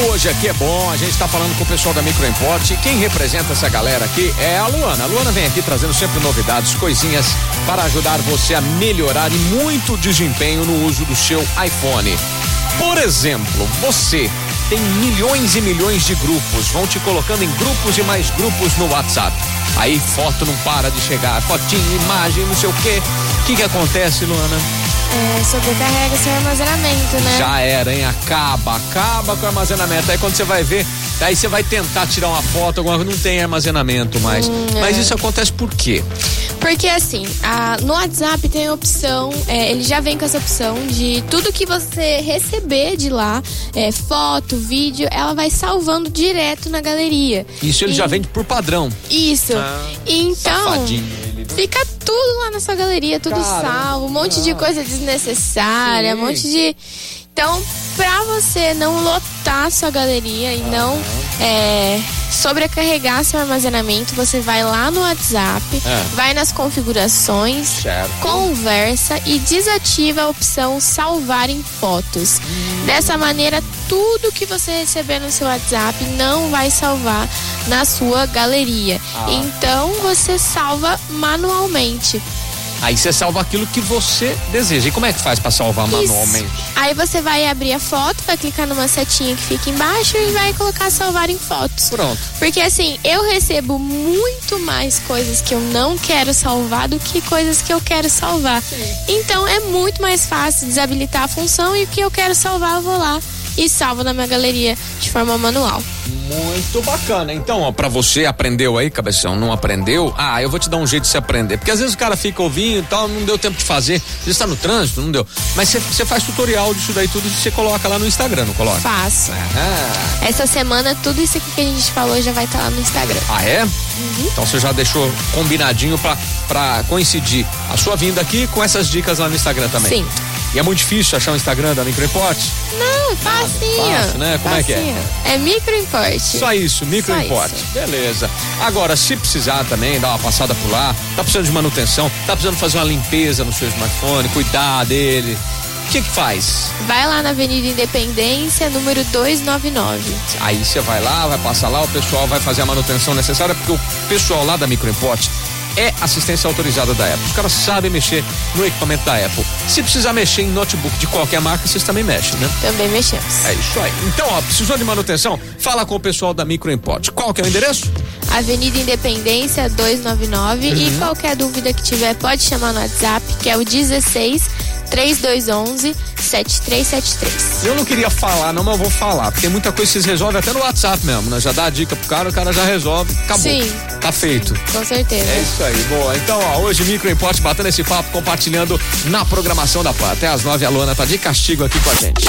hoje aqui é bom, a gente tá falando com o pessoal da Microimport. Quem representa essa galera aqui é a Luana. A Luana vem aqui trazendo sempre novidades, coisinhas para ajudar você a melhorar e muito desempenho no uso do seu iPhone. Por exemplo, você tem milhões e milhões de grupos, vão te colocando em grupos e mais grupos no WhatsApp. Aí foto não para de chegar, fotinho, imagem, não sei o quê. O que que acontece, Luana? É, sobrecarrega seu armazenamento, né? Já era, hein? Acaba, acaba com o armazenamento. Aí quando você vai ver, aí você vai tentar tirar uma foto, alguma coisa, não tem armazenamento mais. Hum, Mas é. isso acontece por quê? Porque assim, a- no WhatsApp tem a opção, é, ele já vem com essa opção de tudo que você receber de lá, é, foto, vídeo, ela vai salvando direto na galeria. Isso ele E- já vende por padrão. Isso. Ah, então, safadinho. Fica tudo lá na sua galeria, tudo Caramba. salvo, um monte de coisa desnecessária, Sim. um monte de. Então, pra você não lotar sua galeria e não é, sobrecarregar seu armazenamento, você vai lá no WhatsApp, É. vai nas configurações, Certo. conversa e desativa a opção salvar em fotos. Dessa maneira, tudo que você receber no seu WhatsApp não vai salvar na sua galeria. Ah. Então você salva manualmente. Aí você salva aquilo que você deseja. E como é que faz pra salvar Isso. manualmente? Aí você vai abrir a foto, vai clicar numa setinha que fica embaixo e vai colocar salvar em fotos. Pronto. Porque assim, eu recebo muito mais coisas que eu não quero salvar do que coisas que eu quero salvar. Então é muito mais fácil desabilitar a função e o que eu quero salvar eu vou lá e salvo na minha galeria de forma manual. Muito bacana. Então, ó, pra você aprendeu aí, cabeção, não aprendeu? Ah, eu vou te dar um jeito de se aprender. Porque às vezes o cara fica ouvindo e tal, não deu tempo de fazer. Você está no trânsito, não deu. Mas você- faz tutorial disso daí tudo e você coloca lá no Instagram, não coloca? Faço. Ah, Essa semana tudo isso aqui que a gente falou já vai estar lá no Instagram. ah é? Então você já deixou combinadinho pra, pra coincidir a sua vinda aqui com essas dicas lá no Instagram também. Sim. E é muito difícil achar o Instagram da Microimport? Não, é facinho. fácil, né? Como é que é? Facinho. É microimporte. Só isso, microimport. Só isso. Beleza. Agora, se precisar também, dar uma passada por lá, tá precisando de manutenção, tá precisando fazer uma limpeza no seu smartphone, cuidar dele. O que que faz? Vai lá na Avenida Independência, número 299. Aí você vai lá, vai passar lá, o pessoal vai fazer a manutenção necessária, porque o pessoal lá da Microimport é assistência autorizada da Apple. Os caras sabem mexer no equipamento da Apple. Se precisar mexer em notebook de qualquer marca, vocês também mexem, né? Também mexemos. É isso aí. Então, ó, precisou de manutenção? Fala com o pessoal da Microimport. Qual que é o endereço? Avenida Independência 299 Uhum. e qualquer dúvida que tiver pode chamar no WhatsApp, que é o 16 3211 7373. Eu não queria falar, não, mas eu vou falar. Porque tem muita coisa que vocês resolvem até no WhatsApp mesmo, né? Já dá a dica pro cara, o cara já resolve. Acabou. Sim. Tá feito. Com certeza. É isso aí, boa. Então, ó, hoje Micro Import batendo esse papo, compartilhando na programação da PAN. Até às nove, a Luana tá de castigo aqui com a gente.